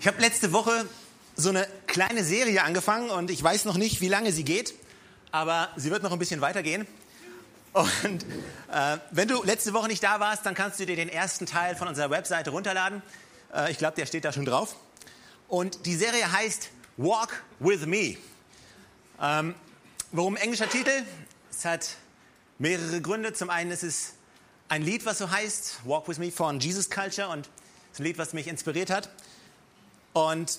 Ich habe letzte Woche so eine kleine Serie angefangen und ich weiß noch nicht, wie lange sie geht, aber sie wird noch ein bisschen weitergehen. Und äh, wenn du letzte Woche nicht da warst, dann kannst du dir den ersten Teil von unserer Webseite runterladen. Äh, ich glaube, der steht da schon drauf. Und die Serie heißt Walk with Me. Ähm, warum englischer Titel? Es hat mehrere Gründe. Zum einen ist es ein Lied, was so heißt, Walk with Me von Jesus Culture und es ist ein Lied, was mich inspiriert hat. Und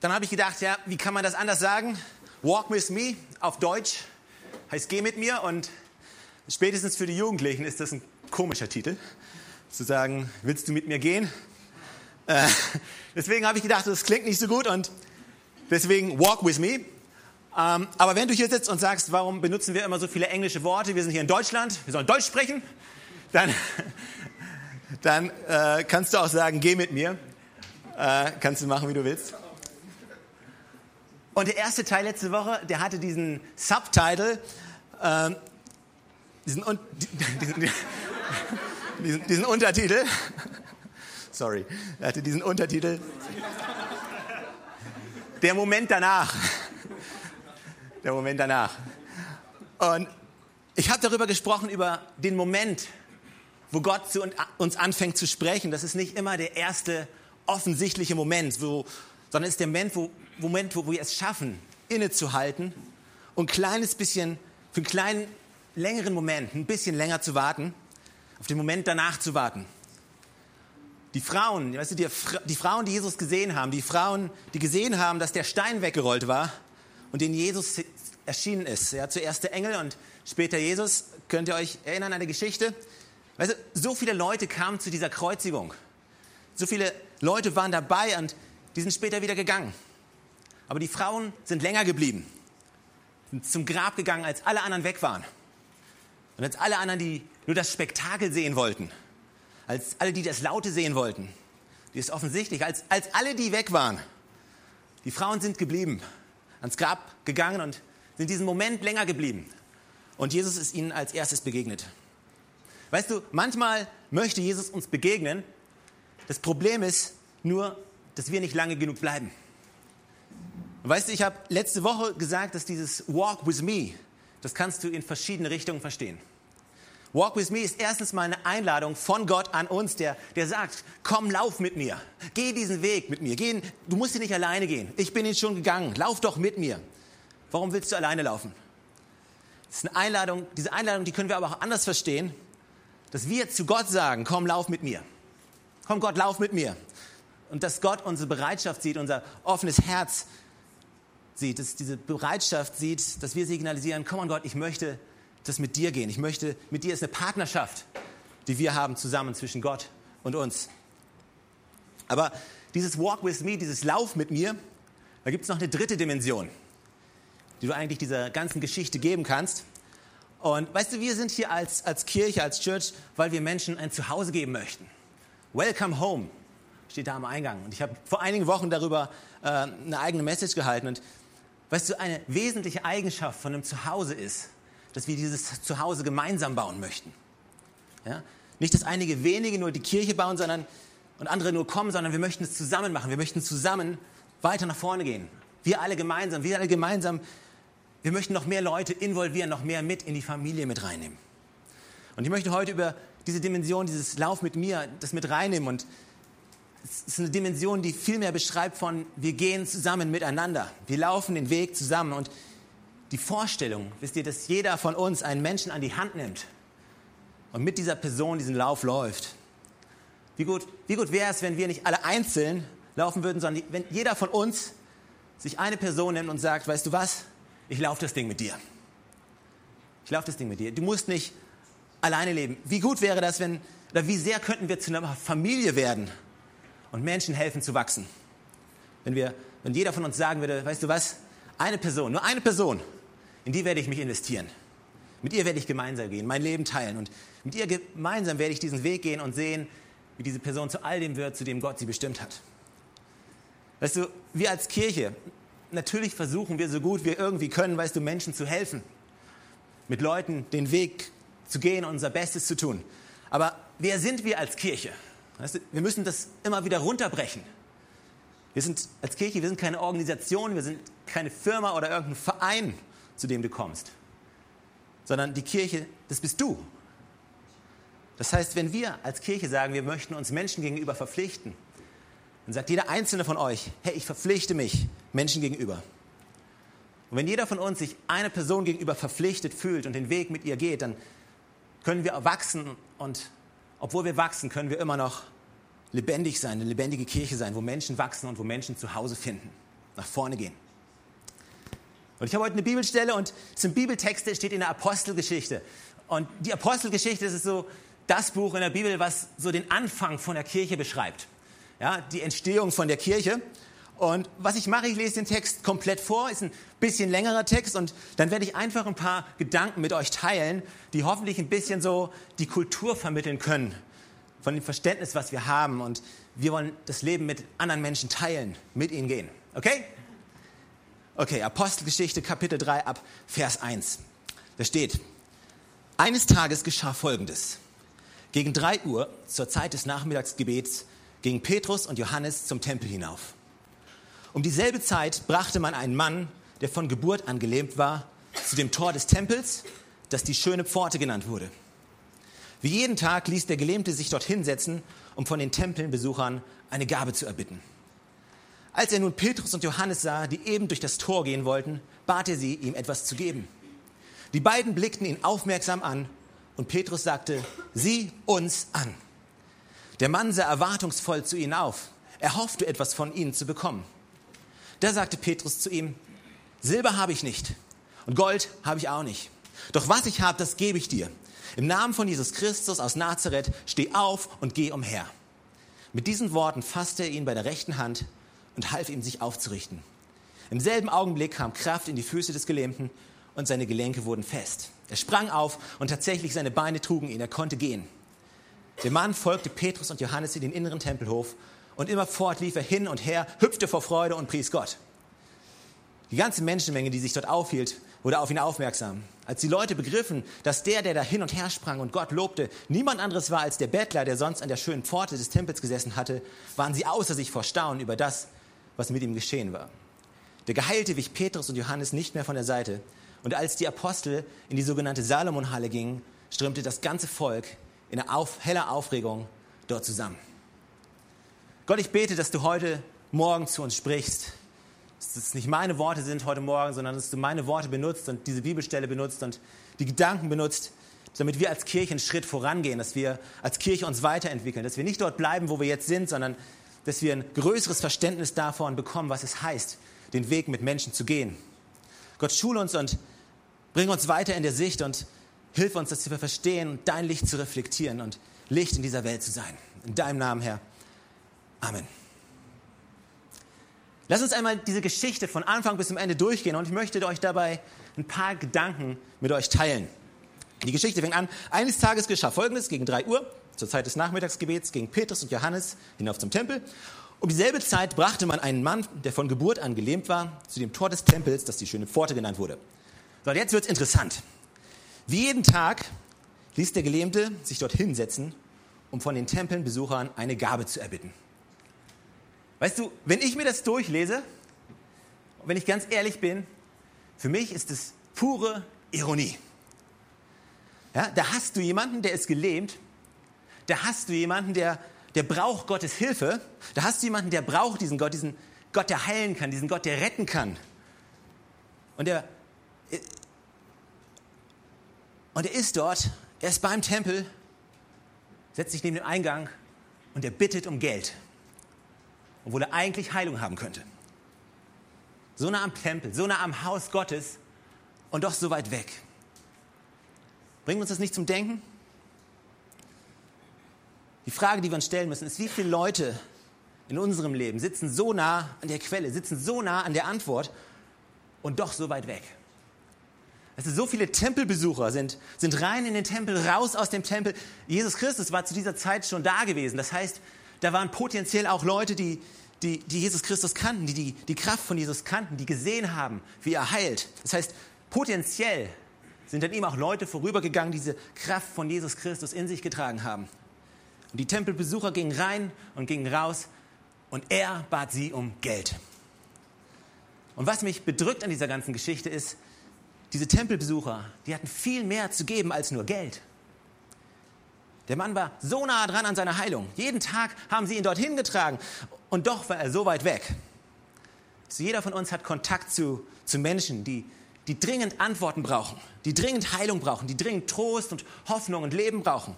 dann habe ich gedacht, ja, wie kann man das anders sagen? Walk with me auf Deutsch heißt geh mit mir und spätestens für die Jugendlichen ist das ein komischer Titel. Zu sagen, willst du mit mir gehen? Äh, deswegen habe ich gedacht, das klingt nicht so gut und deswegen walk with me. Ähm, aber wenn du hier sitzt und sagst, warum benutzen wir immer so viele englische Worte? Wir sind hier in Deutschland, wir sollen Deutsch sprechen. Dann, dann äh, kannst du auch sagen, geh mit mir. Äh, kannst du machen, wie du willst. Und der erste Teil letzte Woche, der hatte diesen Subtitle, äh, diesen, diesen, diesen, diesen Untertitel. Sorry, er hatte diesen Untertitel. Der Moment danach. Der Moment danach. Und ich habe darüber gesprochen, über den Moment, wo Gott zu uns anfängt zu sprechen. Das ist nicht immer der erste offensichtliche Moment, wo, sondern es ist der Moment, wo, Moment, wo wir es schaffen, innezuhalten und ein kleines bisschen, für einen kleinen, längeren Moment, ein bisschen länger zu warten, auf den Moment danach zu warten. Die Frauen, weißt du, die, die Frauen, die Jesus gesehen haben, die Frauen, die gesehen haben, dass der Stein weggerollt war und den Jesus erschienen ist. Ja, zuerst der Engel und später Jesus. Könnt ihr euch erinnern an die Geschichte? Weißt du, so viele Leute kamen zu dieser Kreuzigung. So viele Leute waren dabei und die sind später wieder gegangen. Aber die Frauen sind länger geblieben, sind zum Grab gegangen, als alle anderen weg waren. Und als alle anderen, die nur das Spektakel sehen wollten, als alle, die das Laute sehen wollten, die ist offensichtlich, als, als alle, die weg waren, die Frauen sind geblieben, ans Grab gegangen und sind diesen Moment länger geblieben. Und Jesus ist ihnen als erstes begegnet. Weißt du, manchmal möchte Jesus uns begegnen, das Problem ist nur, dass wir nicht lange genug bleiben. weißt du, ich habe letzte Woche gesagt, dass dieses Walk with me, das kannst du in verschiedene Richtungen verstehen. Walk with me ist erstens mal eine Einladung von Gott an uns, der, der sagt, komm, lauf mit mir. Geh diesen Weg mit mir. Geh, du musst ihn nicht alleine gehen. Ich bin ihn schon gegangen. Lauf doch mit mir. Warum willst du alleine laufen? Das ist eine Einladung. Diese Einladung, die können wir aber auch anders verstehen, dass wir zu Gott sagen, komm, lauf mit mir. Komm Gott, lauf mit mir. Und dass Gott unsere Bereitschaft sieht, unser offenes Herz sieht, dass diese Bereitschaft sieht, dass wir signalisieren, komm on Gott, ich möchte das mit dir gehen. Ich möchte, mit dir ist eine Partnerschaft, die wir haben zusammen zwischen Gott und uns. Aber dieses Walk with me, dieses Lauf mit mir, da gibt es noch eine dritte Dimension, die du eigentlich dieser ganzen Geschichte geben kannst. Und weißt du, wir sind hier als, als Kirche, als Church, weil wir Menschen ein Zuhause geben möchten. Welcome home steht da am Eingang. Und ich habe vor einigen Wochen darüber äh, eine eigene Message gehalten. Und weißt du, eine wesentliche Eigenschaft von einem Zuhause ist, dass wir dieses Zuhause gemeinsam bauen möchten. Ja? Nicht, dass einige wenige nur die Kirche bauen, sondern und andere nur kommen, sondern wir möchten es zusammen machen. Wir möchten zusammen weiter nach vorne gehen. Wir alle gemeinsam, wir alle gemeinsam. Wir möchten noch mehr Leute involvieren, noch mehr mit in die Familie mit reinnehmen. Und ich möchte heute über diese Dimension, dieses Lauf mit mir, das mit reinnehmen. Und es ist eine Dimension, die viel mehr beschreibt von, wir gehen zusammen miteinander. Wir laufen den Weg zusammen. Und die Vorstellung, wisst ihr, dass jeder von uns einen Menschen an die Hand nimmt und mit dieser Person diesen Lauf läuft. Wie gut, wie gut wäre es, wenn wir nicht alle einzeln laufen würden, sondern wenn jeder von uns sich eine Person nimmt und sagt, weißt du was, ich laufe das Ding mit dir. Ich laufe das Ding mit dir. Du musst nicht alleine leben. Wie gut wäre das, wenn, oder wie sehr könnten wir zu einer Familie werden und Menschen helfen zu wachsen? Wenn wir, wenn jeder von uns sagen würde, weißt du was, eine Person, nur eine Person, in die werde ich mich investieren. Mit ihr werde ich gemeinsam gehen, mein Leben teilen und mit ihr gemeinsam werde ich diesen Weg gehen und sehen, wie diese Person zu all dem wird, zu dem Gott sie bestimmt hat. Weißt du, wir als Kirche, natürlich versuchen wir so gut wir irgendwie können, weißt du, Menschen zu helfen, mit Leuten den Weg zu gehen, unser Bestes zu tun. Aber wer sind wir als Kirche? Weißt du, wir müssen das immer wieder runterbrechen. Wir sind als Kirche, wir sind keine Organisation, wir sind keine Firma oder irgendein Verein, zu dem du kommst, sondern die Kirche, das bist du. Das heißt, wenn wir als Kirche sagen, wir möchten uns Menschen gegenüber verpflichten, dann sagt jeder einzelne von euch, hey, ich verpflichte mich Menschen gegenüber. Und wenn jeder von uns sich einer Person gegenüber verpflichtet fühlt und den Weg mit ihr geht, dann können wir wachsen und obwohl wir wachsen, können wir immer noch lebendig sein, eine lebendige Kirche sein, wo Menschen wachsen und wo Menschen zu Hause finden, nach vorne gehen. Und ich habe heute eine Bibelstelle und es sind Bibeltexte, steht in der Apostelgeschichte. Und die Apostelgeschichte ist so das Buch in der Bibel, was so den Anfang von der Kirche beschreibt. Ja, die Entstehung von der Kirche. Und was ich mache, ich lese den Text komplett vor, ist ein bisschen längerer Text und dann werde ich einfach ein paar Gedanken mit euch teilen, die hoffentlich ein bisschen so die Kultur vermitteln können von dem Verständnis, was wir haben. Und wir wollen das Leben mit anderen Menschen teilen, mit ihnen gehen. Okay? Okay, Apostelgeschichte Kapitel 3 ab Vers 1. Da steht, eines Tages geschah Folgendes. Gegen 3 Uhr, zur Zeit des Nachmittagsgebets, gingen Petrus und Johannes zum Tempel hinauf. Um dieselbe Zeit brachte man einen Mann, der von Geburt an gelähmt war, zu dem Tor des Tempels, das die schöne Pforte genannt wurde. Wie jeden Tag ließ der Gelähmte sich dort hinsetzen, um von den Tempelbesuchern eine Gabe zu erbitten. Als er nun Petrus und Johannes sah, die eben durch das Tor gehen wollten, bat er sie, ihm etwas zu geben. Die beiden blickten ihn aufmerksam an und Petrus sagte, sieh uns an. Der Mann sah erwartungsvoll zu ihnen auf. Er hoffte etwas von ihnen zu bekommen. Da sagte Petrus zu ihm, Silber habe ich nicht und Gold habe ich auch nicht. Doch was ich habe, das gebe ich dir. Im Namen von Jesus Christus aus Nazareth, steh auf und geh umher. Mit diesen Worten fasste er ihn bei der rechten Hand und half ihm, sich aufzurichten. Im selben Augenblick kam Kraft in die Füße des Gelähmten und seine Gelenke wurden fest. Er sprang auf und tatsächlich seine Beine trugen ihn, er konnte gehen. Der Mann folgte Petrus und Johannes in den inneren Tempelhof und immerfort lief er hin und her, hüpfte vor Freude und pries Gott. Die ganze Menschenmenge, die sich dort aufhielt, wurde auf ihn aufmerksam. Als die Leute begriffen, dass der, der da hin und her sprang und Gott lobte, niemand anderes war als der Bettler, der sonst an der schönen Pforte des Tempels gesessen hatte, waren sie außer sich vor Staunen über das, was mit ihm geschehen war. Der Geheilte wich Petrus und Johannes nicht mehr von der Seite. Und als die Apostel in die sogenannte Salomonhalle gingen, strömte das ganze Volk in heller Aufregung dort zusammen. Gott, ich bete, dass du heute Morgen zu uns sprichst. Dass es nicht meine Worte sind heute Morgen, sondern dass du meine Worte benutzt und diese Bibelstelle benutzt und die Gedanken benutzt, damit wir als Kirche einen Schritt vorangehen, dass wir als Kirche uns weiterentwickeln, dass wir nicht dort bleiben, wo wir jetzt sind, sondern dass wir ein größeres Verständnis davon bekommen, was es heißt, den Weg mit Menschen zu gehen. Gott, schule uns und bring uns weiter in der Sicht und hilf uns, dass wir verstehen dein Licht zu reflektieren und Licht in dieser Welt zu sein. In deinem Namen, Herr. Amen. Lass uns einmal diese Geschichte von Anfang bis zum Ende durchgehen und ich möchte euch dabei ein paar Gedanken mit euch teilen. Die Geschichte fängt an. Eines Tages geschah Folgendes gegen drei Uhr, zur Zeit des Nachmittagsgebets, gingen Petrus und Johannes hinauf zum Tempel. Um dieselbe Zeit brachte man einen Mann, der von Geburt an gelähmt war, zu dem Tor des Tempels, das die schöne Pforte genannt wurde. So, jetzt wird's interessant. Wie jeden Tag ließ der Gelähmte sich dort hinsetzen, um von den Tempelbesuchern eine Gabe zu erbitten. Weißt du, wenn ich mir das durchlese, wenn ich ganz ehrlich bin, für mich ist es pure Ironie. Ja, da hast du jemanden, der ist gelähmt. Da hast du jemanden, der, der braucht Gottes Hilfe. Da hast du jemanden, der braucht diesen Gott, diesen Gott, der heilen kann, diesen Gott, der retten kann. Und er, und er ist dort, er ist beim Tempel, setzt sich neben dem Eingang und er bittet um Geld obwohl er eigentlich Heilung haben könnte. So nah am Tempel, so nah am Haus Gottes und doch so weit weg. Bringt uns das nicht zum Denken? Die Frage, die wir uns stellen müssen, ist, wie viele Leute in unserem Leben sitzen so nah an der Quelle, sitzen so nah an der Antwort und doch so weit weg? Also so viele Tempelbesucher sind, sind rein in den Tempel, raus aus dem Tempel. Jesus Christus war zu dieser Zeit schon da gewesen. Das heißt, da waren potenziell auch Leute, die, die, die Jesus Christus kannten, die, die die Kraft von Jesus kannten, die gesehen haben, wie er heilt. Das heißt, potenziell sind an ihm auch Leute vorübergegangen, die diese Kraft von Jesus Christus in sich getragen haben. Und die Tempelbesucher gingen rein und gingen raus und er bat sie um Geld. Und was mich bedrückt an dieser ganzen Geschichte ist, diese Tempelbesucher, die hatten viel mehr zu geben als nur Geld. Der Mann war so nah dran an seiner Heilung. Jeden Tag haben sie ihn dorthin getragen und doch war er so weit weg. Also jeder von uns hat Kontakt zu, zu Menschen, die, die dringend Antworten brauchen, die dringend Heilung brauchen, die dringend Trost und Hoffnung und Leben brauchen.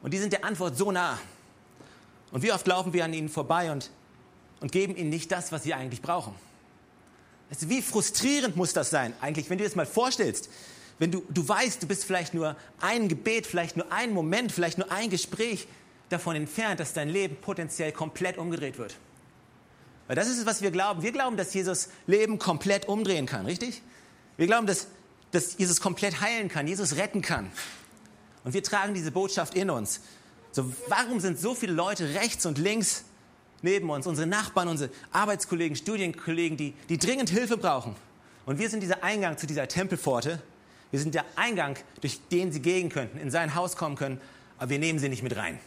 Und die sind der Antwort so nah. Und wie oft laufen wir an ihnen vorbei und, und geben ihnen nicht das, was sie eigentlich brauchen. Also wie frustrierend muss das sein, eigentlich, wenn du dir das mal vorstellst. Wenn du, du weißt, du bist vielleicht nur ein Gebet, vielleicht nur ein Moment, vielleicht nur ein Gespräch davon entfernt, dass dein Leben potenziell komplett umgedreht wird. Weil das ist es, was wir glauben. Wir glauben, dass Jesus Leben komplett umdrehen kann, richtig? Wir glauben, dass, dass Jesus komplett heilen kann, Jesus retten kann. Und wir tragen diese Botschaft in uns. So, warum sind so viele Leute rechts und links neben uns, unsere Nachbarn, unsere Arbeitskollegen, Studienkollegen, die, die dringend Hilfe brauchen. Und wir sind dieser Eingang zu dieser Tempelpforte. Wir sind der Eingang, durch den sie gehen könnten, in sein Haus kommen können, aber wir nehmen sie nicht mit rein.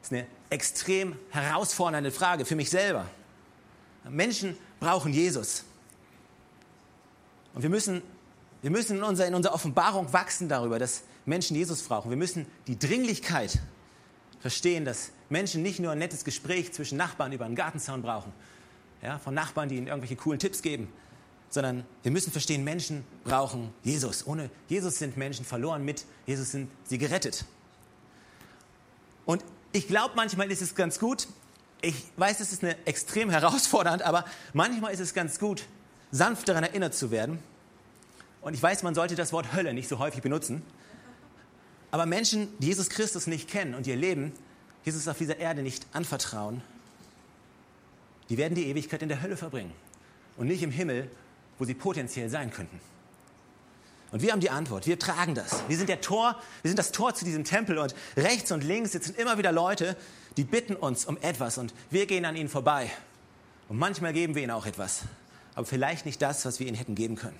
Das ist eine extrem herausfordernde Frage für mich selber. Menschen brauchen Jesus. Und wir müssen, wir müssen in, unserer, in unserer Offenbarung wachsen darüber, dass Menschen Jesus brauchen. Wir müssen die Dringlichkeit verstehen, dass Menschen nicht nur ein nettes Gespräch zwischen Nachbarn über einen Gartenzaun brauchen, ja, von Nachbarn, die ihnen irgendwelche coolen Tipps geben, sondern wir müssen verstehen, Menschen brauchen Jesus. Ohne Jesus sind Menschen verloren, mit Jesus sind sie gerettet. Und ich glaube, manchmal ist es ganz gut, ich weiß, es ist eine extrem herausfordernd, aber manchmal ist es ganz gut, sanft daran erinnert zu werden. Und ich weiß, man sollte das Wort Hölle nicht so häufig benutzen, aber Menschen, die Jesus Christus nicht kennen und ihr Leben Jesus auf dieser Erde nicht anvertrauen, die werden die Ewigkeit in der Hölle verbringen und nicht im Himmel, wo sie potenziell sein könnten. Und wir haben die Antwort. Wir tragen das. Wir sind der Tor, wir sind das Tor zu diesem Tempel und rechts und links sitzen immer wieder Leute, die bitten uns um etwas und wir gehen an ihnen vorbei. Und manchmal geben wir ihnen auch etwas, aber vielleicht nicht das, was wir ihnen hätten geben können.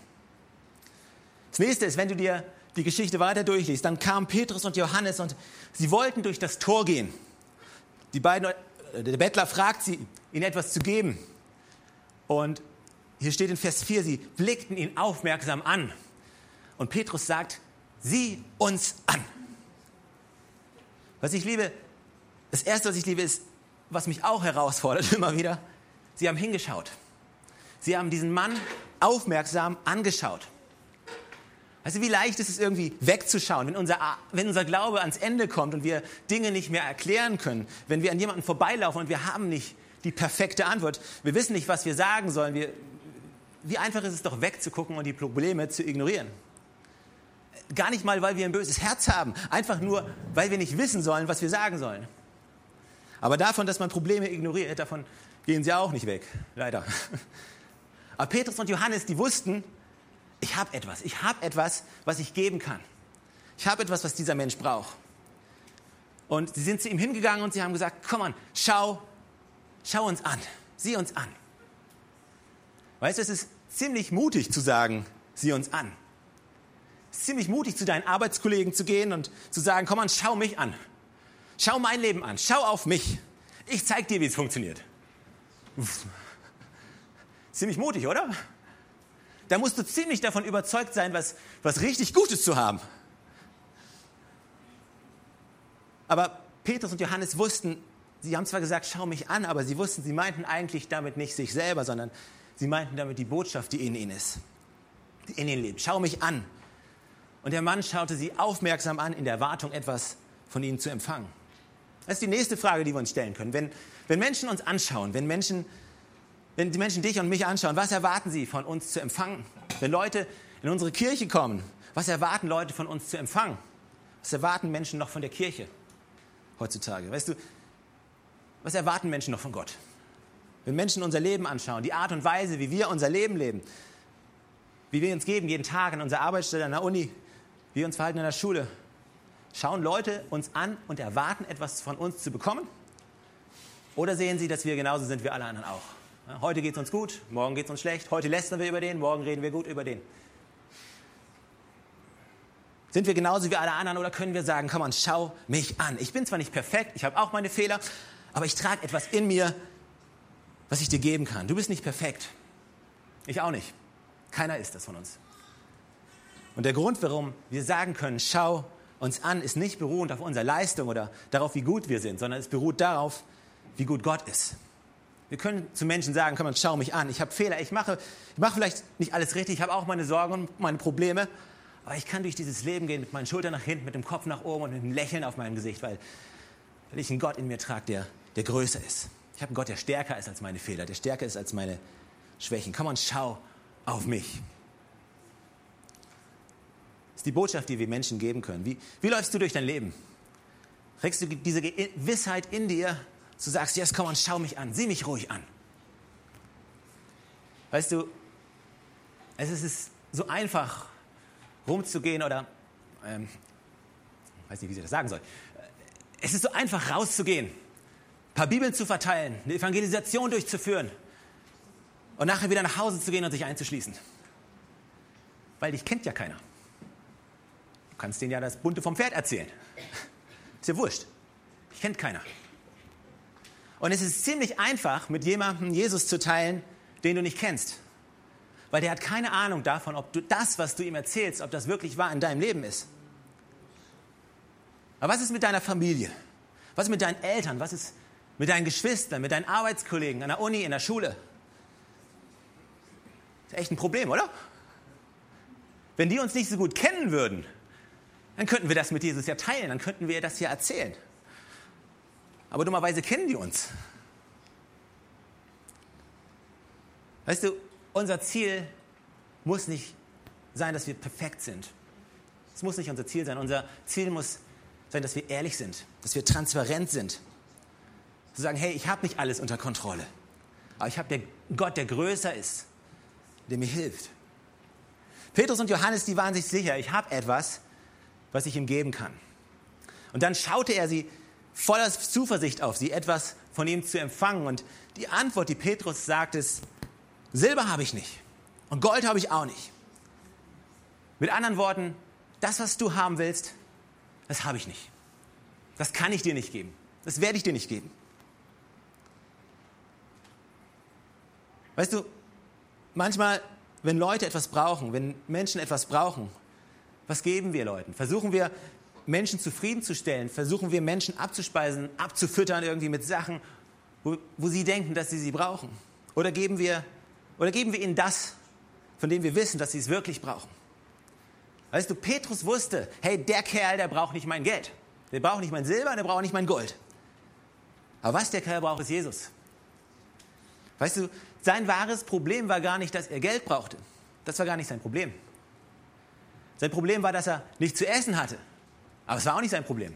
Das nächste ist, wenn du dir die Geschichte weiter durchliest, dann kamen Petrus und Johannes und sie wollten durch das Tor gehen. Die beiden, äh, der Bettler fragt sie, ihnen etwas zu geben. Und hier steht in Vers 4, sie blickten ihn aufmerksam an. Und Petrus sagt, sieh uns an. Was ich liebe, das erste, was ich liebe, ist, was mich auch herausfordert immer wieder, sie haben hingeschaut. Sie haben diesen Mann aufmerksam angeschaut. Weißt du, wie leicht ist es irgendwie wegzuschauen, wenn unser, wenn unser Glaube ans Ende kommt und wir Dinge nicht mehr erklären können, wenn wir an jemanden vorbeilaufen und wir haben nicht die perfekte Antwort, wir wissen nicht, was wir sagen sollen, wir, wie einfach ist es doch wegzugucken und die Probleme zu ignorieren. Gar nicht mal, weil wir ein böses Herz haben, einfach nur, weil wir nicht wissen sollen, was wir sagen sollen. Aber davon, dass man Probleme ignoriert, davon gehen sie auch nicht weg, leider. Aber Petrus und Johannes, die wussten, ich habe etwas, ich habe etwas, was ich geben kann. Ich habe etwas, was dieser Mensch braucht. Und sie sind zu ihm hingegangen und sie haben gesagt, komm an, schau, schau uns an, sieh uns an. Weißt du, es ist ziemlich mutig zu sagen, sieh uns an. Ziemlich mutig, zu deinen Arbeitskollegen zu gehen und zu sagen, komm an, schau mich an. Schau mein Leben an, schau auf mich. Ich zeig dir, wie es funktioniert. Uff. Ziemlich mutig, oder? Da musst du ziemlich davon überzeugt sein, was, was richtig Gutes zu haben. Aber Petrus und Johannes wussten, sie haben zwar gesagt, schau mich an, aber sie wussten, sie meinten eigentlich damit nicht sich selber, sondern sie meinten damit die Botschaft, die in ihnen ist, die in ihnen lebt. Schau mich an. Und der Mann schaute sie aufmerksam an, in der Erwartung, etwas von ihnen zu empfangen. Das ist die nächste Frage, die wir uns stellen können. Wenn, wenn Menschen uns anschauen, wenn Menschen wenn die Menschen dich und mich anschauen, was erwarten sie von uns zu empfangen? Wenn Leute in unsere Kirche kommen, was erwarten Leute von uns zu empfangen? Was erwarten Menschen noch von der Kirche heutzutage? Weißt du, was erwarten Menschen noch von Gott? Wenn Menschen unser Leben anschauen, die Art und Weise, wie wir unser Leben leben, wie wir uns geben jeden Tag an unserer Arbeitsstelle, an der Uni, wie wir uns verhalten in der Schule, schauen Leute uns an und erwarten etwas von uns zu bekommen? Oder sehen sie, dass wir genauso sind wie alle anderen auch? Heute geht es uns gut, morgen geht es uns schlecht. Heute lästern wir über den, morgen reden wir gut über den. Sind wir genauso wie alle anderen oder können wir sagen, komm on, schau mich an. Ich bin zwar nicht perfekt, ich habe auch meine Fehler, aber ich trage etwas in mir, was ich dir geben kann. Du bist nicht perfekt. Ich auch nicht. Keiner ist das von uns. Und der Grund, warum wir sagen können, schau uns an, ist nicht beruhend auf unserer Leistung oder darauf, wie gut wir sind, sondern es beruht darauf, wie gut Gott ist. Wir können zu Menschen sagen, komm, schau mich an, ich habe Fehler, ich mache, ich mache vielleicht nicht alles richtig, ich habe auch meine Sorgen und meine Probleme, aber ich kann durch dieses Leben gehen mit meinen Schultern nach hinten, mit dem Kopf nach oben und mit einem Lächeln auf meinem Gesicht, weil, weil ich einen Gott in mir trage, der, der größer ist. Ich habe einen Gott, der stärker ist als meine Fehler, der stärker ist als meine Schwächen. Komm und schau auf mich. Das ist die Botschaft, die wir Menschen geben können. Wie, wie läufst du durch dein Leben? Trägst du diese Gewissheit in dir, du sagst, jetzt komm und schau mich an, sieh mich ruhig an. Weißt du, es ist so einfach, rumzugehen oder, ähm, weiß nicht, wie ich das sagen soll. Es ist so einfach, rauszugehen, ein paar Bibeln zu verteilen, eine Evangelisation durchzuführen und nachher wieder nach Hause zu gehen und sich einzuschließen. Weil dich kennt ja keiner. Du kannst denen ja das Bunte vom Pferd erzählen. Ist ja wurscht. Dich kennt keiner. Und es ist ziemlich einfach, mit jemandem Jesus zu teilen, den du nicht kennst. Weil der hat keine Ahnung davon, ob du das, was du ihm erzählst, ob das wirklich wahr in deinem Leben ist. Aber was ist mit deiner Familie? Was ist mit deinen Eltern? Was ist mit deinen Geschwistern, mit deinen Arbeitskollegen an der Uni, in der Schule? Das ist echt ein Problem, oder? Wenn die uns nicht so gut kennen würden, dann könnten wir das mit Jesus ja teilen, dann könnten wir das ja erzählen. Aber dummerweise kennen die uns. Weißt du, unser Ziel muss nicht sein, dass wir perfekt sind. Es muss nicht unser Ziel sein. Unser Ziel muss sein, dass wir ehrlich sind, dass wir transparent sind. Zu sagen, hey, ich habe nicht alles unter Kontrolle, aber ich habe den Gott, der größer ist, der mir hilft. Petrus und Johannes, die waren sich sicher, ich habe etwas, was ich ihm geben kann. Und dann schaute er sie voller Zuversicht auf sie, etwas von ihm zu empfangen. Und die Antwort, die Petrus sagt, ist, Silber habe ich nicht und Gold habe ich auch nicht. Mit anderen Worten, das, was du haben willst, das habe ich nicht. Das kann ich dir nicht geben. Das werde ich dir nicht geben. Weißt du, manchmal, wenn Leute etwas brauchen, wenn Menschen etwas brauchen, was geben wir Leuten? Versuchen wir Menschen zufriedenzustellen? Versuchen wir Menschen abzuspeisen, abzufüttern irgendwie mit Sachen, wo, wo sie denken, dass sie sie brauchen? Oder geben wir oder geben wir ihnen das, von dem wir wissen, dass sie es wirklich brauchen? Weißt du, Petrus wusste, hey, der Kerl, der braucht nicht mein Geld. Der braucht nicht mein Silber, der braucht nicht mein Gold. Aber was der Kerl braucht, ist Jesus. Weißt du, sein wahres Problem war gar nicht, dass er Geld brauchte. Das war gar nicht sein Problem. Sein Problem war, dass er nichts zu essen hatte. Aber es war auch nicht sein Problem.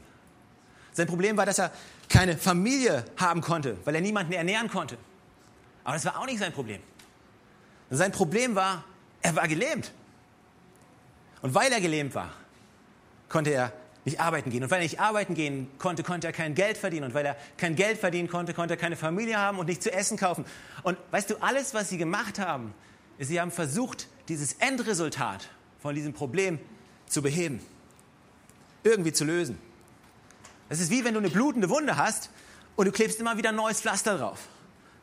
Sein Problem war, dass er keine Familie haben konnte, weil er niemanden ernähren konnte. Aber das war auch nicht sein Problem. Sein Problem war, er war gelähmt. Und weil er gelähmt war, konnte er nicht arbeiten gehen. Und weil er nicht arbeiten gehen konnte, konnte er kein Geld verdienen. Und weil er kein Geld verdienen konnte, konnte er keine Familie haben und nicht zu essen kaufen. Und weißt du, alles, was sie gemacht haben, ist, sie haben versucht, dieses Endresultat von diesem Problem zu beheben. Irgendwie zu lösen. Es ist wie wenn du eine blutende Wunde hast und du klebst immer wieder ein neues Pflaster drauf.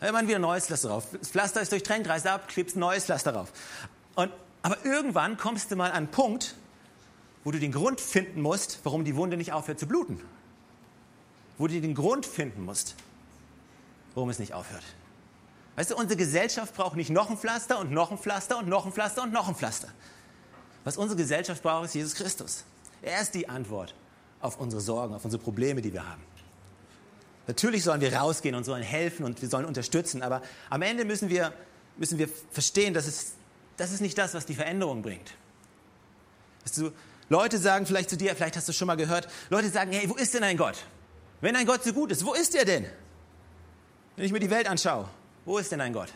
Immer wieder ein neues Pflaster drauf. Das Pflaster ist durchtränkt, reißt ab, klebst ein neues Pflaster drauf. Und, aber irgendwann kommst du mal an einen Punkt, wo du den Grund finden musst, warum die Wunde nicht aufhört zu bluten. Wo du den Grund finden musst, warum es nicht aufhört. Weißt du, unsere Gesellschaft braucht nicht noch ein Pflaster und noch ein Pflaster und noch ein Pflaster und noch ein Pflaster. Was unsere Gesellschaft braucht, ist Jesus Christus. Er ist die Antwort auf unsere Sorgen, auf unsere Probleme, die wir haben. Natürlich sollen wir rausgehen und sollen helfen und wir sollen unterstützen, aber am Ende müssen wir, müssen wir verstehen, dass es, das ist nicht das, was die Veränderung bringt. Weißt du, Leute sagen vielleicht zu dir, vielleicht hast du es schon mal gehört, Leute sagen, hey, wo ist denn ein Gott? Wenn ein Gott so gut ist, wo ist er denn? Wenn ich mir die Welt anschaue, wo ist denn ein Gott?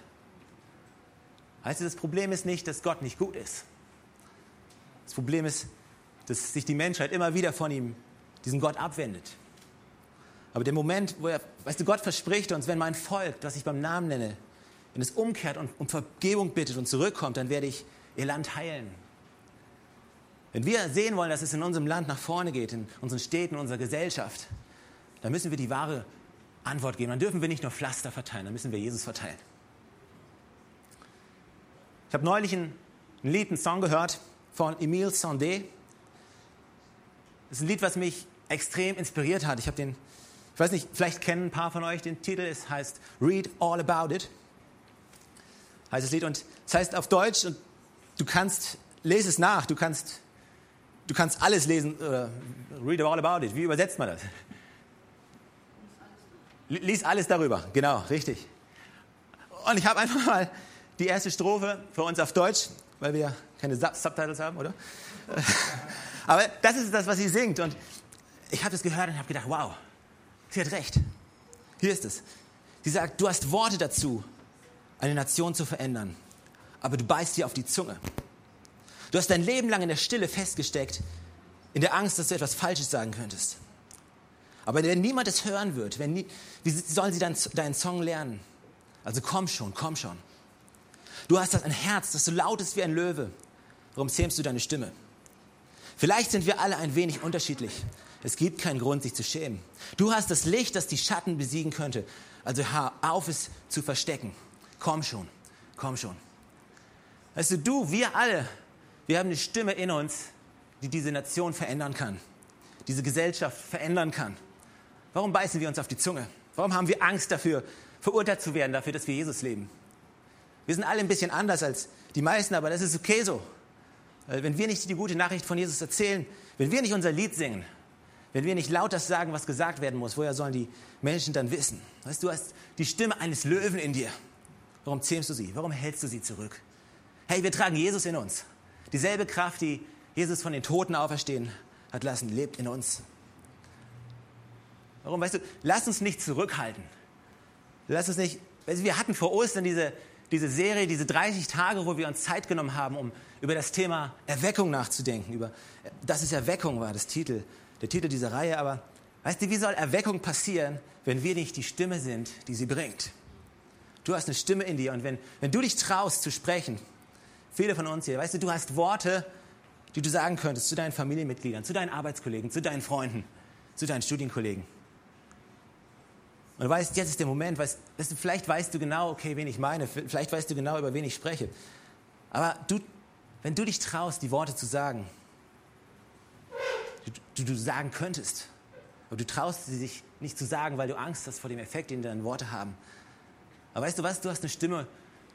Heißt das Problem ist nicht, dass Gott nicht gut ist. Das Problem ist, dass sich die Menschheit immer wieder von ihm, diesem Gott abwendet. Aber der Moment, wo er, weißt du, Gott verspricht uns, wenn mein Volk, das ich beim Namen nenne, wenn es umkehrt und um Vergebung bittet und zurückkommt, dann werde ich ihr Land heilen. Wenn wir sehen wollen, dass es in unserem Land nach vorne geht, in unseren Städten, in unserer Gesellschaft, dann müssen wir die wahre Antwort geben. Dann dürfen wir nicht nur Pflaster verteilen, dann müssen wir Jesus verteilen. Ich habe neulich ein, ein Lied, einen Song gehört von Emile Sandé. Das ist ein Lied, was mich extrem inspiriert hat. Ich habe den, ich weiß nicht, vielleicht kennen ein paar von euch den Titel. Es heißt Read All About It. Heißt das Lied und es heißt auf Deutsch und du kannst, lese es nach, du kannst, du kannst alles lesen. Uh, read all about it. Wie übersetzt man das? Lies alles darüber. Genau, richtig. Und ich habe einfach mal die erste Strophe für uns auf Deutsch, weil wir keine Subtitles haben, oder? Aber das ist das, was sie singt. Und ich habe das gehört und habe gedacht, wow, sie hat recht. Hier ist es. Sie sagt, du hast Worte dazu, eine Nation zu verändern, aber du beißt dir auf die Zunge. Du hast dein Leben lang in der Stille festgesteckt, in der Angst, dass du etwas Falsches sagen könntest. Aber wenn niemand es hören wird, wenn nie, wie sollen sie dann deinen Song lernen? Also komm schon, komm schon. Du hast ein Herz, das so laut ist wie ein Löwe. Warum zähmst du deine Stimme? Vielleicht sind wir alle ein wenig unterschiedlich. Es gibt keinen Grund, sich zu schämen. Du hast das Licht, das die Schatten besiegen könnte. Also hör auf, es zu verstecken. Komm schon, komm schon. Weißt du, du, wir alle, wir haben eine Stimme in uns, die diese Nation verändern kann, diese Gesellschaft verändern kann. Warum beißen wir uns auf die Zunge? Warum haben wir Angst dafür, verurteilt zu werden, dafür, dass wir Jesus leben? Wir sind alle ein bisschen anders als die meisten, aber das ist okay so. Wenn wir nicht die gute Nachricht von Jesus erzählen, wenn wir nicht unser Lied singen, wenn wir nicht laut das sagen, was gesagt werden muss, woher sollen die Menschen dann wissen? Weißt du, du hast die Stimme eines Löwen in dir. Warum zähmst du sie? Warum hältst du sie zurück? Hey, wir tragen Jesus in uns. Dieselbe Kraft, die Jesus von den Toten auferstehen hat lassen, lebt in uns. Warum? Weißt du, lass uns nicht zurückhalten. Lass uns nicht, weißt du, wir hatten vor Ostern diese, diese Serie, diese 30 Tage, wo wir uns Zeit genommen haben, um über das Thema Erweckung nachzudenken. Über, das ist Erweckung, war das Titel, der Titel dieser Reihe. Aber weißt du, wie soll Erweckung passieren, wenn wir nicht die Stimme sind, die sie bringt? Du hast eine Stimme in dir und wenn, wenn du dich traust zu sprechen, viele von uns hier, weißt du, du hast Worte, die du sagen könntest zu deinen Familienmitgliedern, zu deinen Arbeitskollegen, zu deinen Freunden, zu deinen Studienkollegen. Und du weißt, jetzt ist der Moment, weißt, du, vielleicht weißt du genau, okay, wen ich meine, vielleicht weißt du genau, über wen ich spreche. Aber du, wenn du dich traust, die Worte zu sagen, die du sagen könntest, aber du traust sie sich nicht zu sagen, weil du Angst hast vor dem Effekt, den deine Worte haben. Aber weißt du was? Du hast eine Stimme,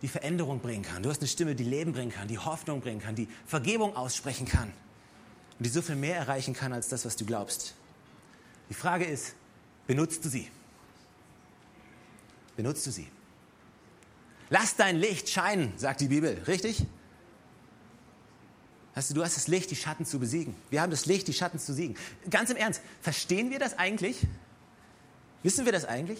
die Veränderung bringen kann. Du hast eine Stimme, die Leben bringen kann, die Hoffnung bringen kann, die Vergebung aussprechen kann. Und die so viel mehr erreichen kann als das, was du glaubst. Die Frage ist, benutzt du sie? Benutzt du sie? Lass dein Licht scheinen, sagt die Bibel, richtig? Weißt du, du hast das Licht, die Schatten zu besiegen. Wir haben das Licht, die Schatten zu besiegen. Ganz im Ernst, verstehen wir das eigentlich? Wissen wir das eigentlich?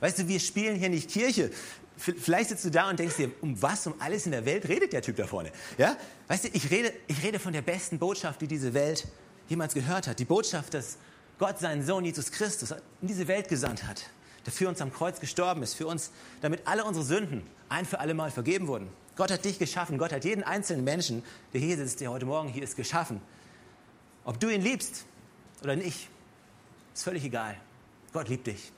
Weißt du, wir spielen hier nicht Kirche. Vielleicht sitzt du da und denkst dir, um was um alles in der Welt redet der Typ da vorne? Ja? Weißt du, ich rede, ich rede von der besten Botschaft, die diese Welt jemals gehört hat. Die Botschaft, dass Gott seinen Sohn Jesus Christus in diese Welt gesandt hat, der für uns am Kreuz gestorben ist, für uns, damit alle unsere Sünden ein für alle Mal vergeben wurden. Gott hat dich geschaffen. Gott hat jeden einzelnen Menschen, der hier sitzt, der heute Morgen hier ist, geschaffen. Ob du ihn liebst oder nicht, ist völlig egal. Gott liebt dich.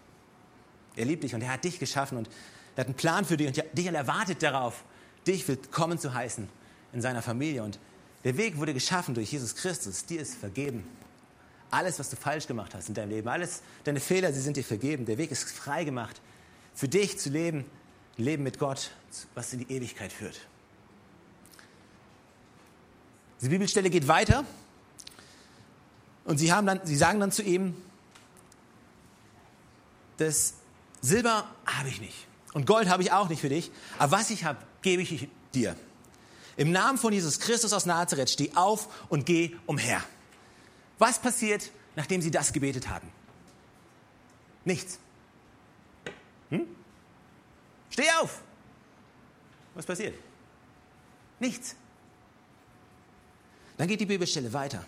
Er liebt dich und er hat dich geschaffen und er hat einen Plan für dich und dich erwartet darauf, dich willkommen zu heißen in seiner Familie. Und der Weg wurde geschaffen durch Jesus Christus. Dir ist vergeben. Alles, was du falsch gemacht hast in deinem Leben, alles deine Fehler, sie sind dir vergeben. Der Weg ist frei gemacht, für dich zu leben ein Leben mit Gott, was in die Ewigkeit führt. Die Bibelstelle geht weiter und sie, haben dann, sie sagen dann zu ihm, das Silber habe ich nicht und Gold habe ich auch nicht für dich, aber was ich habe, gebe ich dir. Im Namen von Jesus Christus aus Nazareth steh auf und geh umher. Was passiert, nachdem sie das gebetet haben? Nichts. Hm? Steh auf! Was passiert? Nichts. Dann geht die Bibelstelle weiter.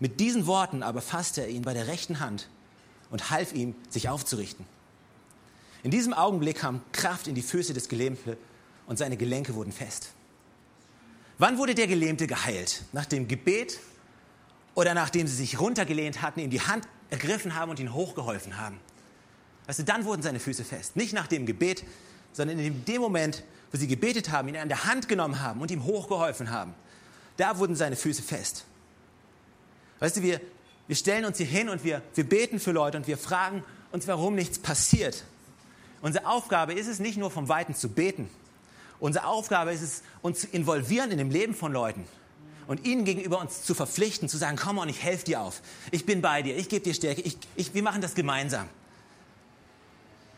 Mit diesen Worten aber fasste er ihn bei der rechten Hand und half ihm, sich aufzurichten. In diesem Augenblick kam Kraft in die Füße des Gelähmten und seine Gelenke wurden fest. Wann wurde der Gelähmte geheilt? Nach dem Gebet oder nachdem sie sich runtergelehnt hatten, ihm die Hand ergriffen haben und ihn hochgeholfen haben? Weißt du, dann wurden seine Füße fest. Nicht nach dem Gebet, sondern in dem Moment, wo sie gebetet haben, ihn an der Hand genommen haben und ihm hochgeholfen haben. Da wurden seine Füße fest. Weißt du, wir, wir stellen uns hier hin und wir, wir beten für Leute und wir fragen uns, warum nichts passiert. Unsere Aufgabe ist es nicht nur vom Weiten zu beten. Unsere Aufgabe ist es, uns zu involvieren in dem Leben von Leuten und ihnen gegenüber uns zu verpflichten, zu sagen, komm und ich helfe dir auf. Ich bin bei dir, ich gebe dir Stärke, ich, ich, wir machen das gemeinsam.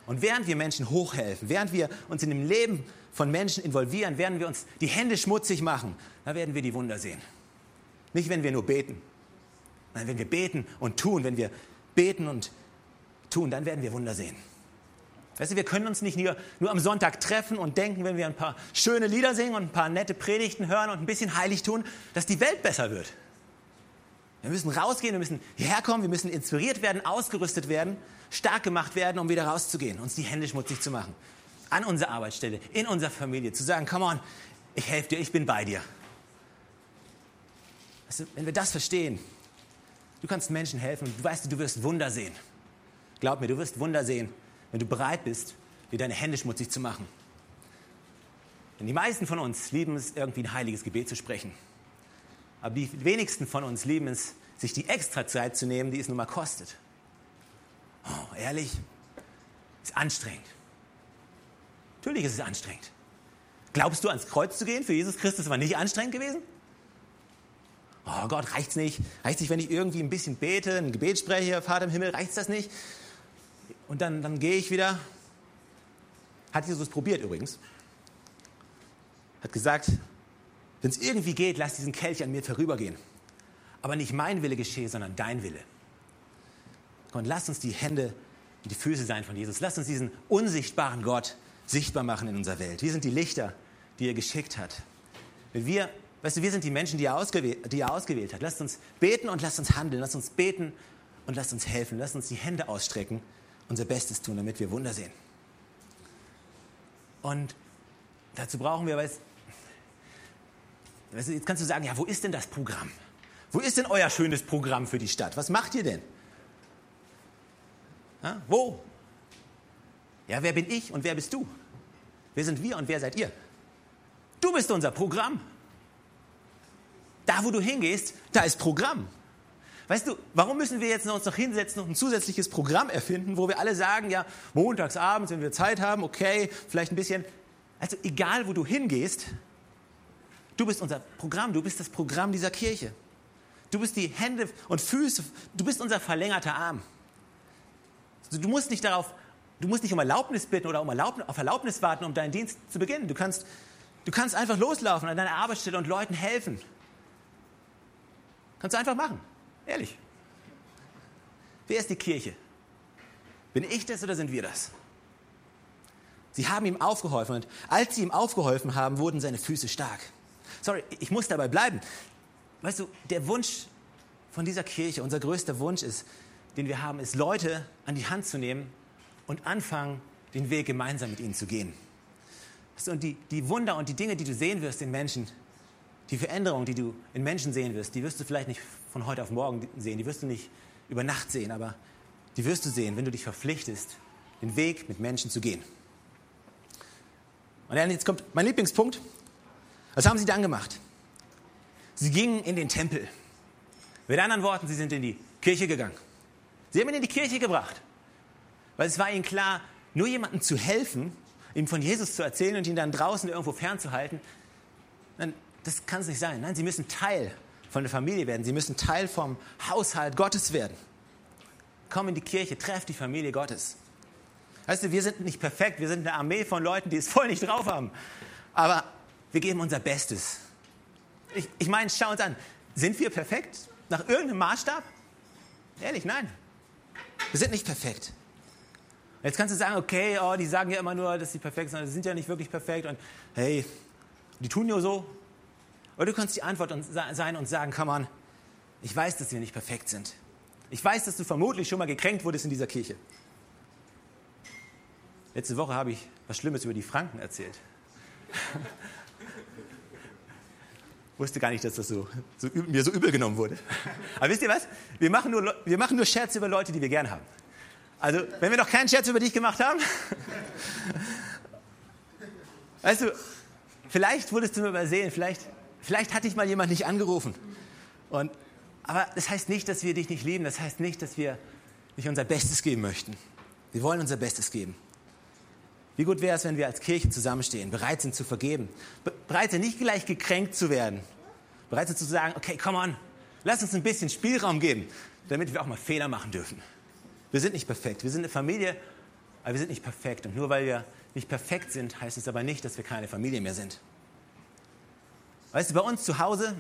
Und während wir Menschen hochhelfen, während wir uns in dem Leben von Menschen involvieren, während wir uns die Hände schmutzig machen, da werden wir die Wunder sehen. Nicht, wenn wir nur beten. Nein, wenn wir beten und tun, wenn wir beten und tun, dann werden wir Wunder sehen. Weißt du, wir können uns nicht nur, nur am Sonntag treffen und denken, wenn wir ein paar schöne Lieder singen und ein paar nette Predigten hören und ein bisschen heilig tun, dass die Welt besser wird. Wir müssen rausgehen, wir müssen hierher kommen, wir müssen inspiriert werden, ausgerüstet werden, stark gemacht werden, um wieder rauszugehen, uns die Hände schmutzig zu machen. An unserer Arbeitsstelle, in unserer Familie, zu sagen, come on, ich helfe dir, ich bin bei dir. Weißt du, wenn wir das verstehen, du kannst Menschen helfen und du weißt, du wirst Wunder sehen. Glaub mir, du wirst Wunder sehen, wenn du bereit bist, dir deine Hände schmutzig zu machen. Denn die meisten von uns lieben es, irgendwie ein heiliges Gebet zu sprechen. Aber die wenigsten von uns lieben es, sich die extra Zeit zu nehmen, die es nun mal kostet. Oh, ehrlich, ist anstrengend. Natürlich ist es anstrengend. Glaubst du, ans Kreuz zu gehen für Jesus Christus war nicht anstrengend gewesen? Oh Gott, reicht's nicht? Reicht's nicht, wenn ich irgendwie ein bisschen bete, ein Gebet spreche, Vater im Himmel, reicht's das nicht? Und dann, dann gehe ich wieder. Hat Jesus probiert übrigens. Hat gesagt, wenn es irgendwie geht, lass diesen Kelch an mir vorübergehen. Aber nicht mein Wille geschehe, sondern dein Wille. Und lass uns die Hände und die Füße sein von Jesus. Lass uns diesen unsichtbaren Gott sichtbar machen in unserer Welt. Wir sind die Lichter, die er geschickt hat. Wir, weißt du, wir sind die Menschen, die er, ausgewählt, die er ausgewählt hat. Lasst uns beten und lasst uns handeln. Lasst uns beten und lasst uns helfen. Lasst uns die Hände ausstrecken unser Bestes tun, damit wir Wunder sehen. Und dazu brauchen wir, weißt, jetzt kannst du sagen, ja, wo ist denn das Programm? Wo ist denn euer schönes Programm für die Stadt? Was macht ihr denn? Ja, wo? Ja, wer bin ich und wer bist du? Wer sind wir und wer seid ihr? Du bist unser Programm. Da, wo du hingehst, da ist Programm. Weißt du, warum müssen wir jetzt uns noch hinsetzen und ein zusätzliches Programm erfinden, wo wir alle sagen, ja, montags abends, wenn wir Zeit haben, okay, vielleicht ein bisschen. Also egal, wo du hingehst, du bist unser Programm, du bist das Programm dieser Kirche. Du bist die Hände und Füße, du bist unser verlängerter Arm. Also du musst nicht darauf, du musst nicht um Erlaubnis bitten oder um Erlaubnis, auf Erlaubnis warten, um deinen Dienst zu beginnen. Du kannst, du kannst einfach loslaufen an deiner Arbeitsstelle und Leuten helfen. Kannst du einfach machen. Ehrlich. Wer ist die Kirche? Bin ich das oder sind wir das? Sie haben ihm aufgeholfen und als sie ihm aufgeholfen haben, wurden seine Füße stark. Sorry, ich muss dabei bleiben. Weißt du, der Wunsch von dieser Kirche, unser größter Wunsch ist, den wir haben, ist, Leute an die Hand zu nehmen und anfangen, den Weg gemeinsam mit ihnen zu gehen. Und die, die Wunder und die Dinge, die du sehen wirst in Menschen, die Veränderung, die du in Menschen sehen wirst, die wirst du vielleicht nicht von heute auf morgen sehen, die wirst du nicht über Nacht sehen, aber die wirst du sehen, wenn du dich verpflichtest, den Weg mit Menschen zu gehen. Und jetzt kommt mein Lieblingspunkt. Was haben sie dann gemacht? Sie gingen in den Tempel. Mit anderen Worten, sie sind in die Kirche gegangen. Sie haben ihn in die Kirche gebracht. Weil es war ihnen klar, nur jemandem zu helfen, ihm von Jesus zu erzählen und ihn dann draußen irgendwo fernzuhalten, dann das kann es nicht sein. Nein, sie müssen Teil von der Familie werden. Sie müssen Teil vom Haushalt Gottes werden. Komm in die Kirche, treff die Familie Gottes. Weißt du, wir sind nicht perfekt. Wir sind eine Armee von Leuten, die es voll nicht drauf haben. Aber wir geben unser Bestes. Ich, ich meine, schau uns an. Sind wir perfekt? Nach irgendeinem Maßstab? Ehrlich, nein. Wir sind nicht perfekt. Jetzt kannst du sagen, okay, oh, die sagen ja immer nur, dass sie perfekt sind, sie sind ja nicht wirklich perfekt und hey, die tun ja so, oder du kannst die Antwort sein und sagen, komm an, ich weiß, dass wir nicht perfekt sind. Ich weiß, dass du vermutlich schon mal gekränkt wurdest in dieser Kirche. Letzte Woche habe ich was Schlimmes über die Franken erzählt. wusste gar nicht, dass das so, so, mir so übel genommen wurde. Aber wisst ihr was? Wir machen, nur, wir machen nur Scherze über Leute, die wir gern haben. Also, wenn wir noch keinen Scherz über dich gemacht haben. Weißt du, vielleicht wurdest du nur übersehen, vielleicht, vielleicht hat dich mal jemand nicht angerufen. Und, aber das heißt nicht, dass wir dich nicht lieben, das heißt nicht, dass wir nicht unser Bestes geben möchten. Wir wollen unser Bestes geben. Wie gut wäre es, wenn wir als Kirche zusammenstehen, bereit sind zu vergeben, bereit sind, nicht gleich gekränkt zu werden, bereit sind zu sagen, okay, come on, lass uns ein bisschen Spielraum geben, damit wir auch mal Fehler machen dürfen. Wir sind nicht perfekt, wir sind eine Familie, aber wir sind nicht perfekt. Und nur weil wir nicht perfekt sind, heißt es aber nicht, dass wir keine Familie mehr sind. Weißt du, bei uns zu Hause,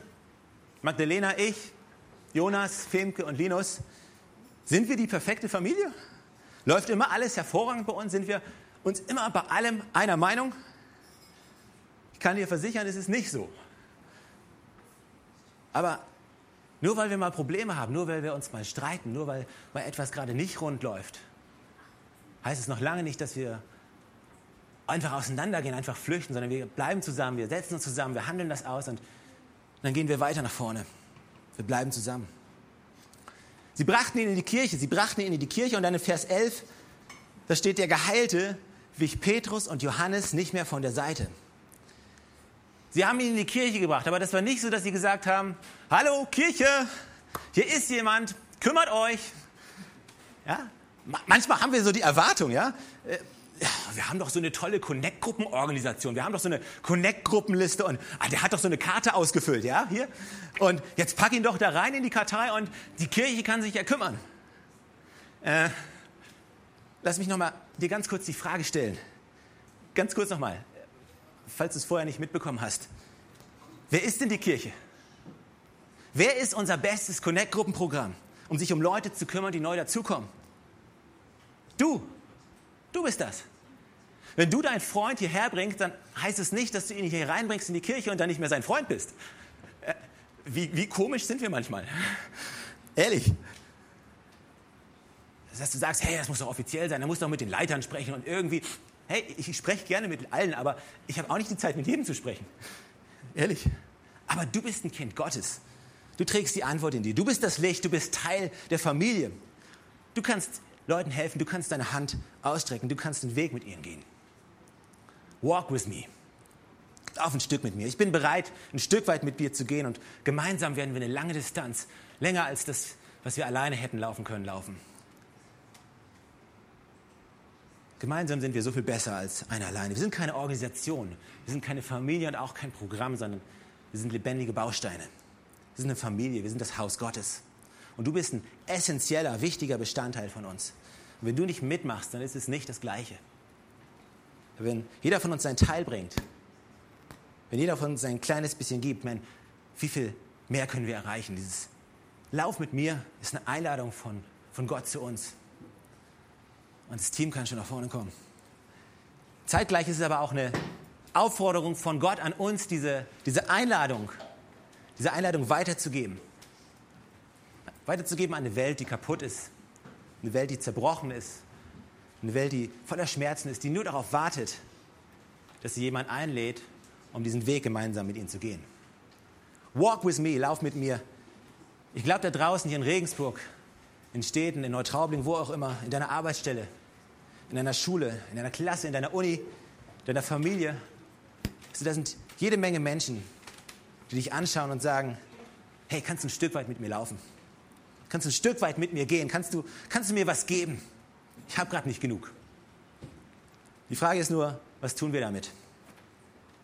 Magdalena, ich, Jonas, Femke und Linus, sind wir die perfekte Familie? Läuft immer alles hervorragend bei uns? Sind wir uns immer bei allem einer Meinung? Ich kann dir versichern, es ist nicht so. Aber nur weil wir mal Probleme haben, nur weil wir uns mal streiten, nur weil mal etwas gerade nicht rund läuft, heißt es noch lange nicht, dass wir einfach auseinandergehen, einfach flüchten, sondern wir bleiben zusammen, wir setzen uns zusammen, wir handeln das aus und dann gehen wir weiter nach vorne. Wir bleiben zusammen. Sie brachten ihn in die Kirche, sie brachten ihn in die Kirche und dann in Vers 11, da steht, der Geheilte wich Petrus und Johannes nicht mehr von der Seite. Sie haben ihn in die Kirche gebracht, aber das war nicht so, dass sie gesagt haben, hallo Kirche, hier ist jemand, kümmert euch. Ja? Manchmal haben wir so die Erwartung, ja, äh, wir haben doch so eine tolle Connect-Gruppenorganisation. Wir haben doch so eine Connect-Gruppenliste und ah, der hat doch so eine Karte ausgefüllt, ja, hier. Und jetzt pack ihn doch da rein in die Kartei und die Kirche kann sich ja kümmern. Äh, lass mich nochmal dir ganz kurz die Frage stellen. Ganz kurz nochmal, falls du es vorher nicht mitbekommen hast. Wer ist denn die Kirche? Wer ist unser bestes Connect-Gruppenprogramm, um sich um Leute zu kümmern, die neu dazukommen? Du. Du bist das. Wenn du deinen Freund hierher bringst, dann heißt es nicht, dass du ihn hier reinbringst in die Kirche und dann nicht mehr sein Freund bist. Äh, wie, wie komisch sind wir manchmal? Ehrlich. Das heißt, du sagst, hey, das muss doch offiziell sein, er muss doch mit den Leitern sprechen und irgendwie, hey, ich spreche gerne mit allen, aber ich habe auch nicht die Zeit, mit jedem zu sprechen. Ehrlich. Aber du bist ein Kind Gottes. Du trägst die Antwort in dir. Du bist das Licht, du bist Teil der Familie. Du kannst Leuten helfen, du kannst deine Hand ausstrecken, du kannst den Weg mit ihnen gehen. Walk with me. Lauf ein Stück mit mir. Ich bin bereit, ein Stück weit mit dir zu gehen und gemeinsam werden wir eine lange Distanz, länger als das, was wir alleine hätten laufen können, laufen. Gemeinsam sind wir so viel besser als einer alleine. Wir sind keine Organisation, wir sind keine Familie und auch kein Programm, sondern wir sind lebendige Bausteine. Wir sind eine Familie, wir sind das Haus Gottes. Und du bist ein essentieller, wichtiger Bestandteil von uns. Und wenn du nicht mitmachst, dann ist es nicht das Gleiche. Wenn jeder von uns seinen Teil bringt, wenn jeder von uns sein kleines bisschen gibt, man, wie viel mehr können wir erreichen? Dieses Lauf mit mir ist eine Einladung von, von Gott zu uns. Und das Team kann schon nach vorne kommen. Zeitgleich ist es aber auch eine Aufforderung von Gott an uns, diese, diese Einladung, diese Einladung weiterzugeben weiterzugeben an eine Welt, die kaputt ist, eine Welt, die zerbrochen ist, eine Welt, die voller Schmerzen ist, die nur darauf wartet, dass sie jemand einlädt, um diesen Weg gemeinsam mit ihnen zu gehen. Walk with me, lauf mit mir. Ich glaube, da draußen hier in Regensburg, in Städten, in Neutraubling, wo auch immer, in deiner Arbeitsstelle, in deiner Schule, in deiner Klasse, in deiner Uni, in deiner Familie, also da sind jede Menge Menschen, die dich anschauen und sagen, hey, kannst du ein Stück weit mit mir laufen? Kannst du ein Stück weit mit mir gehen? Kannst du, kannst du mir was geben? Ich habe gerade nicht genug. Die Frage ist nur, was tun wir damit?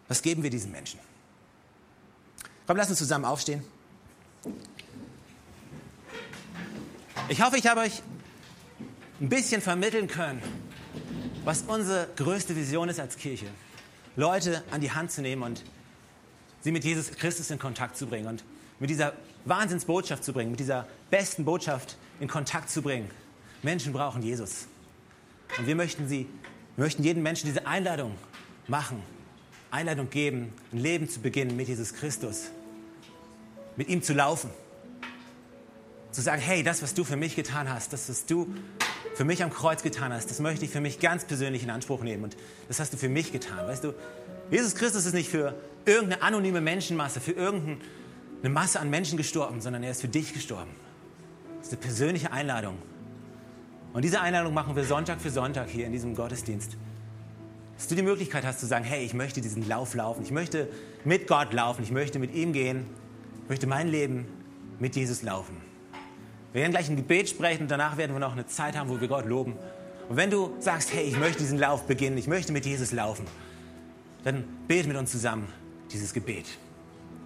Was geben wir diesen Menschen? Komm, lass uns zusammen aufstehen. Ich hoffe, ich habe euch ein bisschen vermitteln können, was unsere größte Vision ist als Kirche. Leute an die Hand zu nehmen und sie mit Jesus Christus in Kontakt zu bringen und mit dieser Wahnsinnsbotschaft zu bringen, mit dieser besten Botschaft in Kontakt zu bringen. Menschen brauchen Jesus. Und wir möchten sie, wir möchten jedem Menschen diese Einladung machen, Einladung geben, ein Leben zu beginnen mit Jesus Christus, mit ihm zu laufen. Zu sagen, hey, das, was du für mich getan hast, das, was du für mich am Kreuz getan hast, das möchte ich für mich ganz persönlich in Anspruch nehmen. Und das hast du für mich getan. Weißt du, Jesus Christus ist nicht für irgendeine anonyme Menschenmasse, für irgendeinen eine Masse an Menschen gestorben, sondern er ist für dich gestorben. Das ist eine persönliche Einladung. Und diese Einladung machen wir Sonntag für Sonntag hier in diesem Gottesdienst. Dass du die Möglichkeit hast zu sagen, hey, ich möchte diesen Lauf laufen, ich möchte mit Gott laufen, ich möchte mit ihm gehen, ich möchte mein Leben mit Jesus laufen. Wir werden gleich ein Gebet sprechen und danach werden wir noch eine Zeit haben, wo wir Gott loben. Und wenn du sagst, hey, ich möchte diesen Lauf beginnen, ich möchte mit Jesus laufen, dann bete mit uns zusammen dieses Gebet.